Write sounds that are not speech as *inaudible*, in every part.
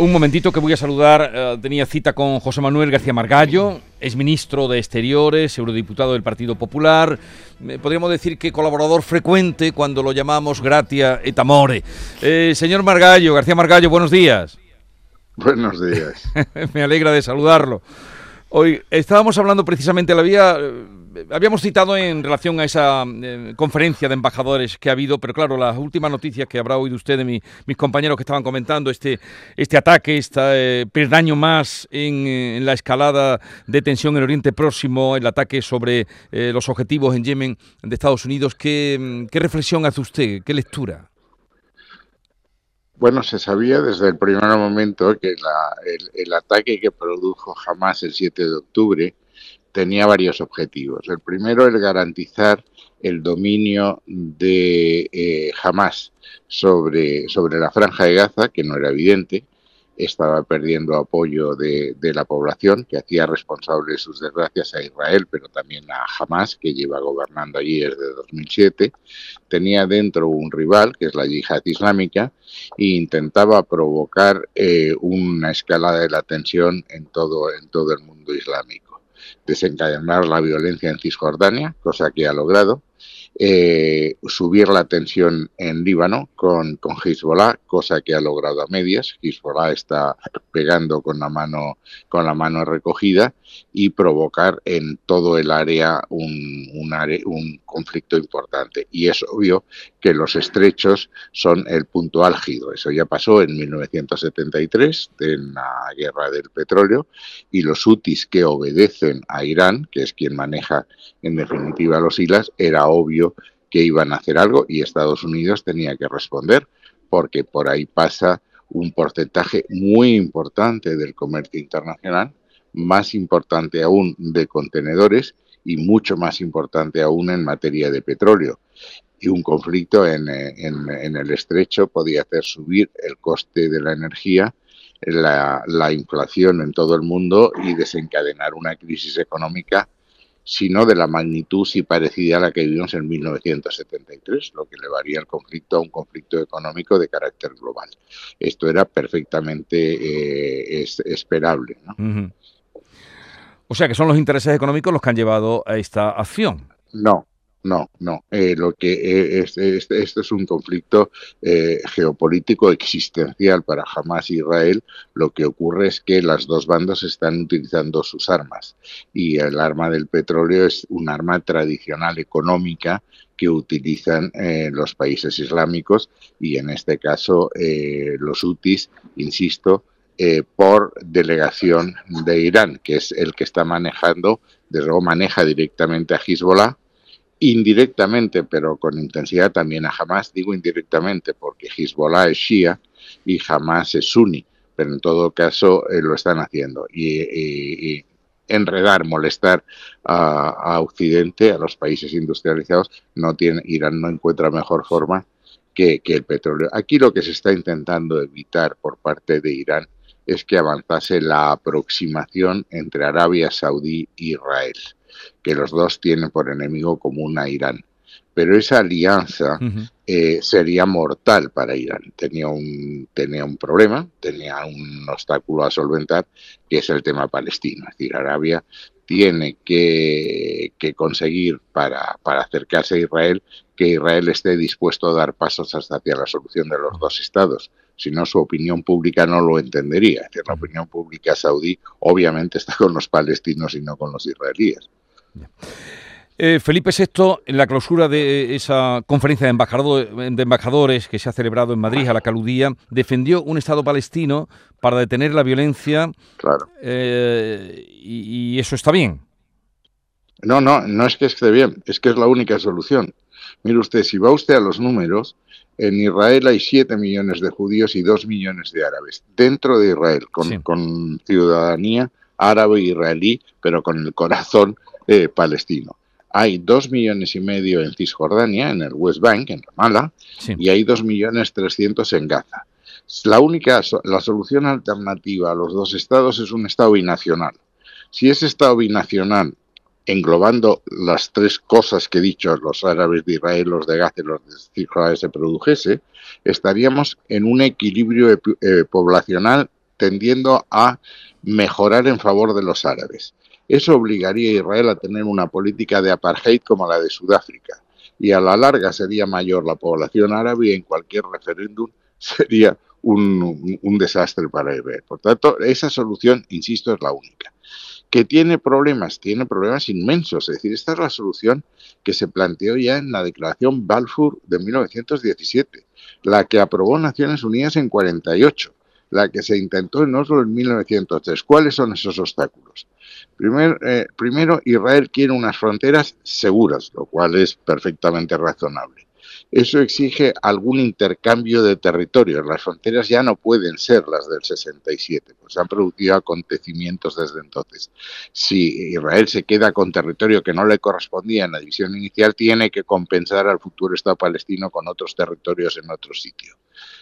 Un momentito que voy a saludar. Eh, tenía cita con José Manuel García Margallo, es ministro de Exteriores, eurodiputado del Partido Popular. Eh, podríamos decir que colaborador frecuente cuando lo llamamos gratia et amore. Eh, señor Margallo, García Margallo, buenos días. Buenos días. *laughs* Me alegra de saludarlo. Hoy estábamos hablando precisamente, la vía habíamos citado en relación a esa eh, conferencia de embajadores que ha habido, pero claro, las últimas noticias que habrá oído usted de mis compañeros que estaban comentando, este, este ataque, este perdaño más en, la escalada de tensión en Oriente Próximo, el ataque sobre eh, los objetivos en Yemen de Estados Unidos, ¿qué, reflexión hace usted? ¿Qué lectura? Bueno, se sabía desde el primer momento que el, el, ataque que produjo Hamas el 7 de octubre tenía varios objetivos. El primero, el garantizar el dominio de eh, Hamas sobre, sobre la franja de Gaza, que no era evidente, estaba perdiendo apoyo de, la población, que hacía responsable de sus desgracias a Israel, pero también a Hamas, que lleva gobernando allí desde 2007. Tenía dentro un rival, que es la yihad islámica, e intentaba provocar eh, una escalada de la tensión en todo, en todo el mundo islámico desencadenar la violencia en Cisjordania, cosa que ha logrado, eh, subir la tensión en Líbano con, con Hezbollah, cosa que ha logrado a medias. Hezbollah está pegando con la mano, con la mano recogida y provocar en todo el área un, un, un conflicto importante. Y es obvio que los estrechos son el punto álgido. Eso ya pasó en 1973, en la guerra del petróleo, y los hutis que obedecen a Irán, que es quien maneja en definitiva los hilas, era obvio que iban a hacer algo y Estados Unidos tenía que responder, porque por ahí pasa un porcentaje muy importante del comercio internacional, más importante aún de contenedores y mucho más importante aún en materia de petróleo. Y un conflicto en, el estrecho podía hacer subir el coste de la energía, la, la inflación en todo el mundo y desencadenar una crisis económica sino de la magnitud si parecida a la que vivimos en 1973, lo que llevaría el conflicto a un conflicto económico de carácter global. Esto era perfectamente eh, esperable. O sea que son los intereses económicos los que han llevado a esta acción. No, no, no. Eh, lo que eh, es, este es un conflicto eh, geopolítico existencial para Hamas y Israel. Lo que ocurre es que las dos bandas están utilizando sus armas y el arma del petróleo es un arma tradicional económica que utilizan los países islámicos y en este caso los hutis, insisto, por delegación de Irán, que es el que está manejando, desde luego maneja directamente a Hezbollah indirectamente, pero con intensidad también a Hamas. Digo indirectamente porque Hezbollah es shia y Hamas es sunni, pero en todo caso eh, lo están haciendo. Y, enredar, molestar a, Occidente, a los países industrializados, no tiene, Irán no encuentra mejor forma que el petróleo. Aquí lo que se está intentando evitar por parte de Irán es que avanzase la aproximación entre Arabia Saudí e Israel que los dos tienen por enemigo común a Irán. Pero esa alianza eh, sería mortal para Irán. Tenía un, tenía un problema, tenía un obstáculo a solventar, que es el tema palestino. Es decir, Arabia tiene que, conseguir para, para, acercarse a Israel que Israel esté dispuesto a dar pasos hacia la solución de los dos estados. Si no, su opinión pública no lo entendería. Es decir, la opinión pública saudí obviamente está con los palestinos y no con los israelíes. Eh, Felipe VI, en la clausura de esa conferencia de, embajadores que se ha celebrado en Madrid a la caludía, defendió un Estado palestino para detener la violencia. Claro. Eh, y, eso está bien. No, no, no es que esté bien, es que es la única solución. Mire usted, si va usted a los números, en Israel hay 7 millones de judíos y 2 millones de árabes dentro de Israel, con, con ciudadanía árabe israelí, pero con el corazón eh, palestino. Hay dos millones y medio en Cisjordania, en el West Bank, en Ramallah, y hay dos millones trescientos en Gaza. La única, la solución alternativa a los dos estados es un estado binacional. Si ese estado binacional, englobando las tres cosas que he dicho, los árabes de Israel, los de Gaza y los de Cisjordania, se produjese, estaríamos en un equilibrio eh, poblacional tendiendo a mejorar en favor de los árabes. Eso obligaría a Israel a tener una política de apartheid como la de Sudáfrica. Y a la larga sería mayor la población árabe y en cualquier referéndum *laughs* sería un, un desastre para Israel. Por tanto, esa solución, insisto, es la única que tiene problemas, tiene problemas inmensos. Es decir, esta es la solución que se planteó ya en la Declaración Balfour de 1917, la que aprobó Naciones Unidas en 48, la que se intentó en Oslo en 1903. ¿Cuáles son esos obstáculos? Eh, primero, Israel quiere unas fronteras seguras, lo cual es perfectamente razonable. Eso exige algún intercambio de territorios. Las fronteras ya no pueden ser las del 67, pues han producido acontecimientos desde entonces. Si Israel se queda con territorio que no le correspondía en la división inicial, tiene que compensar al futuro Estado palestino con otros territorios en otro sitio.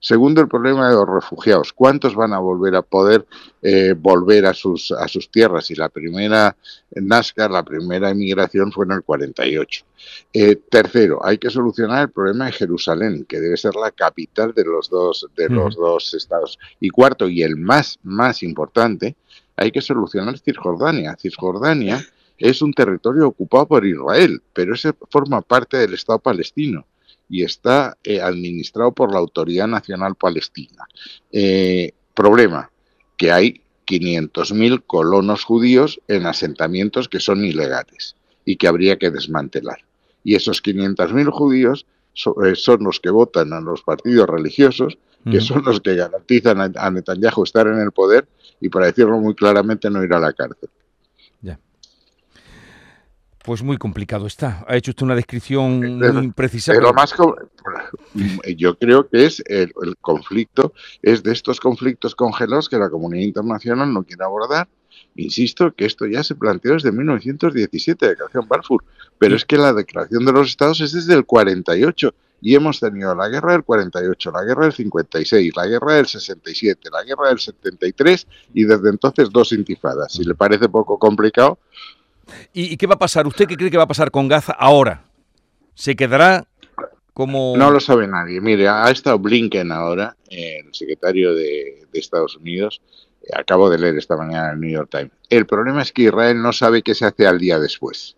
Segundo, el problema de los refugiados. ¿Cuántos van a volver a poder eh, volver a sus, a sus tierras? Y la primera Nazca, la primera inmigración fue en el 48. Eh, tercero, hay que solucionar el problema de Jerusalén, que debe ser la capital de los dos, de los dos estados. Y cuarto, y el más, más importante, hay que solucionar Cisjordania. Cisjordania es un territorio ocupado por Israel, pero ese forma parte del Estado palestino y está eh, administrado por la Autoridad Nacional Palestina. Eh, problema, que hay 500.000 colonos judíos en asentamientos que son ilegales y que habría que desmantelar. Y esos 500.000 judíos eh, son los que votan a los partidos religiosos, que son los que garantizan a Netanyahu estar en el poder y, para decirlo muy claramente, no ir a la cárcel. Pues muy complicado está. Ha hecho usted una descripción muy precisa. Pero más, yo creo que es el, conflicto, es de estos conflictos congelados que la comunidad internacional no quiere abordar. Insisto que esto ya se planteó desde 1917, la Declaración Balfour, pero es que la Declaración de los Estados es desde el 48 y hemos tenido la guerra del 48, la guerra del 56, la guerra del 67, la guerra del 73 y desde entonces dos intifadas. Si le parece poco complicado, ¿Y, qué va a pasar? ¿Usted qué cree que va a pasar con Gaza ahora? ¿Se quedará como...? No lo sabe nadie. Mire, ha estado Blinken ahora, el secretario de, Estados Unidos. Acabo de leer esta mañana en el New York Times. El problema es que Israel no sabe qué se hace al día después.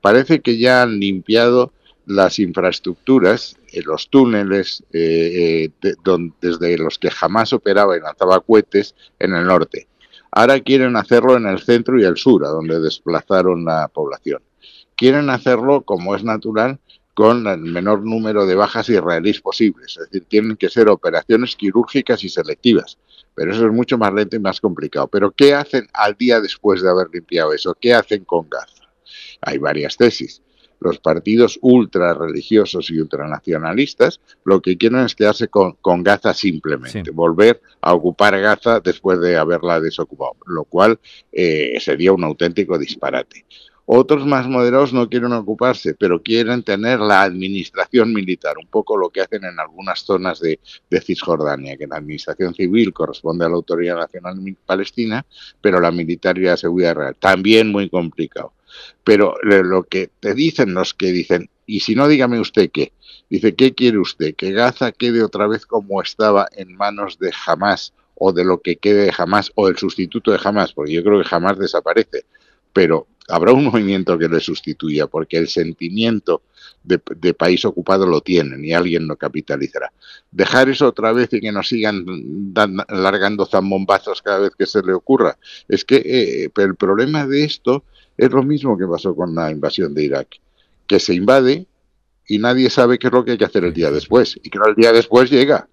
Parece que ya han limpiado las infraestructuras, eh, los túneles eh, eh, desde los que jamás operaba y lanzaba cohetes en el norte. Ahora quieren hacerlo en el centro y el sur, a donde desplazaron la población. Quieren hacerlo, como es natural, con el menor número de bajas israelíes posibles. Es decir, tienen que ser operaciones quirúrgicas y selectivas. Pero eso es mucho más lento y más complicado. Pero ¿qué hacen al día después de haber limpiado eso? ¿Qué hacen con Gaza? Hay varias tesis los partidos ultra religiosos y ultranacionalistas lo que quieren es quedarse con, Gaza simplemente, volver a ocupar Gaza después de haberla desocupado, lo cual eh, sería un auténtico disparate. Otros más moderados no quieren ocuparse, pero quieren tener la administración militar, un poco lo que hacen en algunas zonas de, de, Cisjordania, que la administración civil corresponde a la Autoridad Nacional Palestina, pero la militar y la seguridad real. También muy complicado. Pero lo que te dicen los que dicen, y si no, dígame usted qué. Dice, ¿qué quiere usted? ¿Que Gaza quede otra vez como estaba en manos de Hamas o de lo que quede de Hamas o el sustituto de Hamas? Porque yo creo que Hamas desaparece. Pero habrá un movimiento que le sustituya, porque el sentimiento de, país ocupado lo tienen y alguien lo capitalizará. Dejar eso otra vez y que nos sigan largando zambombazos cada vez que se le ocurra. Es que eh, el problema de esto es lo mismo que pasó con la invasión de Irak, que se invade y nadie sabe qué es lo que hay que hacer el día después. Y que el día después llega.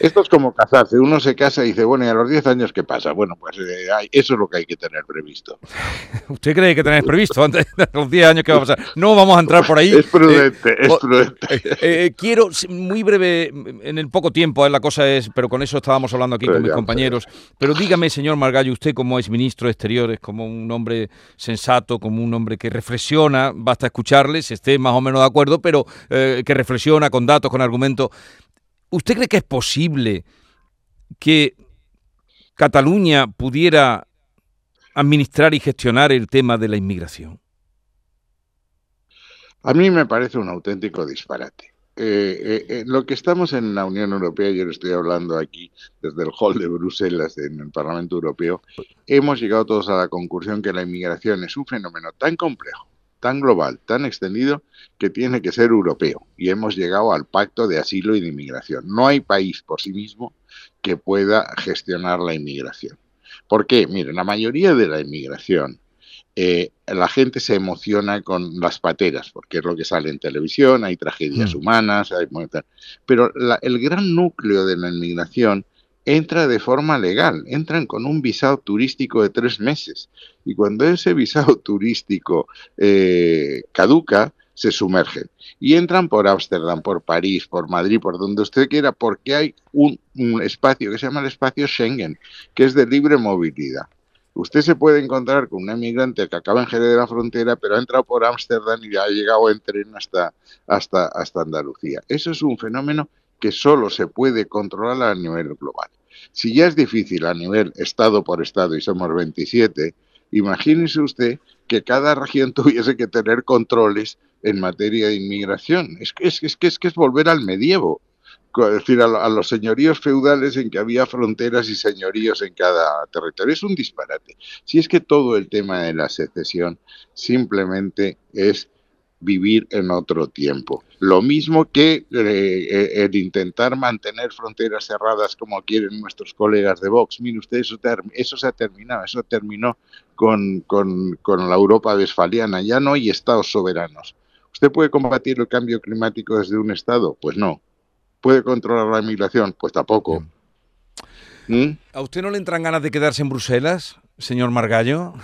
Esto es como casarse. Uno se casa y dice, bueno, ¿y a los 10 años qué pasa? Bueno, pues eh, eso es lo que hay que tener previsto. *laughs* ¿Usted cree que tener previsto antes de los 10 años qué va a pasar? No vamos a entrar por ahí. *laughs* Es prudente, eh, es prudente. Eh, quiero, muy breve, en el poco tiempo, la cosa es, pero con eso estábamos hablando aquí con mis compañeros. Pero dígame, señor Margallo, usted como es ministro de Exteriores, como un hombre sensato, como un hombre que reflexiona, basta escucharle, si esté más o menos de acuerdo, pero que reflexiona con datos, con argumentos. ¿Usted cree que es posible que Cataluña pudiera administrar y gestionar el tema de la inmigración? A mí me parece un auténtico disparate. eh, eh, lo que estamos en la Unión Europea, yo le estoy hablando aquí desde el hall de Bruselas, en el Parlamento Europeo, hemos llegado todos a la conclusión que la inmigración es un fenómeno tan complejo, tan global, tan extendido, que tiene que ser europeo. Y hemos llegado al pacto de asilo y de inmigración. No hay país por sí mismo que pueda gestionar la inmigración. ¿Por qué? Miren, la mayoría de la inmigración eh, la gente se emociona con las pateras, porque es lo que sale en televisión, hay tragedias mm. humanas, hay... pero el gran núcleo de la inmigración entra de forma legal, entran con un visado turístico de tres meses y cuando ese visado *laughs* turístico eh, caduca, se sumergen y entran por Ámsterdam, por París, por Madrid, por donde usted quiera, porque hay un espacio que se llama el espacio Schengen, que es de libre movilidad. Usted se puede encontrar con un emigrante que acaba en Jerez de la Frontera, pero ha entrado por Ámsterdam y ha llegado en tren hasta, hasta, hasta Andalucía. Eso es un fenómeno que solo se puede controlar a nivel global. Si ya es difícil a nivel Estado por Estado y somos 27, imagínese usted que cada región *laughs* tuviese que tener controles en materia de inmigración. Es que es, que es, que es volver al medievo es decir, a, los señoríos feudales en que había fronteras y señoríos en cada territorio. Es un disparate. Si es que todo el tema de la secesión simplemente es vivir en otro tiempo. Lo mismo que eh, el intentar mantener fronteras cerradas como quieren nuestros colegas de Vox. Mire usted, eso, eso se ha terminado, eso terminó con, con, con la Europa westfaliana. Ya no hay estados soberanos. ¿Usted puede combatir el cambio climático desde un estado? Pues no. ¿Puede controlar la inmigración? Pues tampoco. ¿Mm? ¿A usted no le entran ganas de quedarse en Bruselas, señor Margallo?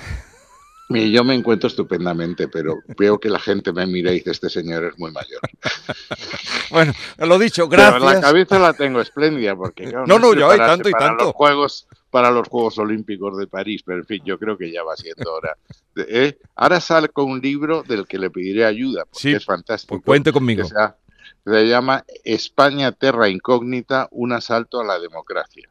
Yo me encuentro estupendamente, pero veo que la gente me mira y dice, este señor es muy mayor. *laughs* bueno, lo dicho, gracias. la cabeza la tengo espléndida, porque no, no, yo hay tanto y tanto. Los juegos, para los Juegos Olímpicos de París, pero en fin, yo creo que ya va siendo hora. ¿eh? Ahora salgo un libro del que le pediré ayuda, porque es fantástico. Pues cuente conmigo se llama España Terra Incógnita, un asalto a la democracia.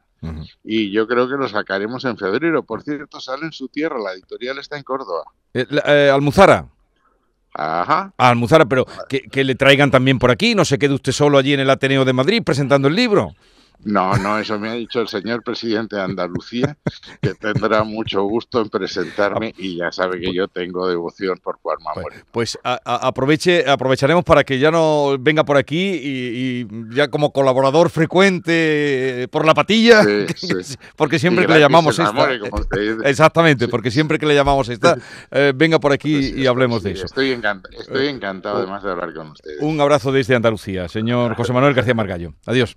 Y yo creo que lo sacaremos en febrero. Por cierto, sale en su tierra, la editorial está en Córdoba. Eh, eh, Almuzara. Ajá. Ah, Almuzara, pero que, que, le traigan también por aquí, no se quede usted solo allí en el Ateneo de Madrid presentando el libro. No, no, eso me ha dicho el señor presidente de Andalucía, que tendrá mucho gusto en presentarme y ya sabe que yo tengo devoción por Juan Manuel. Pues, aproveche, aprovecharemos para que ya no venga por aquí y, ya como colaborador frecuente por la patilla, *laughs* porque siempre que le llamamos esta, exactamente, porque siempre que le llamamos esta, eh, venga por aquí pues y hablemos de eso. Estoy, estoy encantado además de hablar con ustedes. Un abrazo desde Andalucía, señor José Manuel García Margallo. Adiós.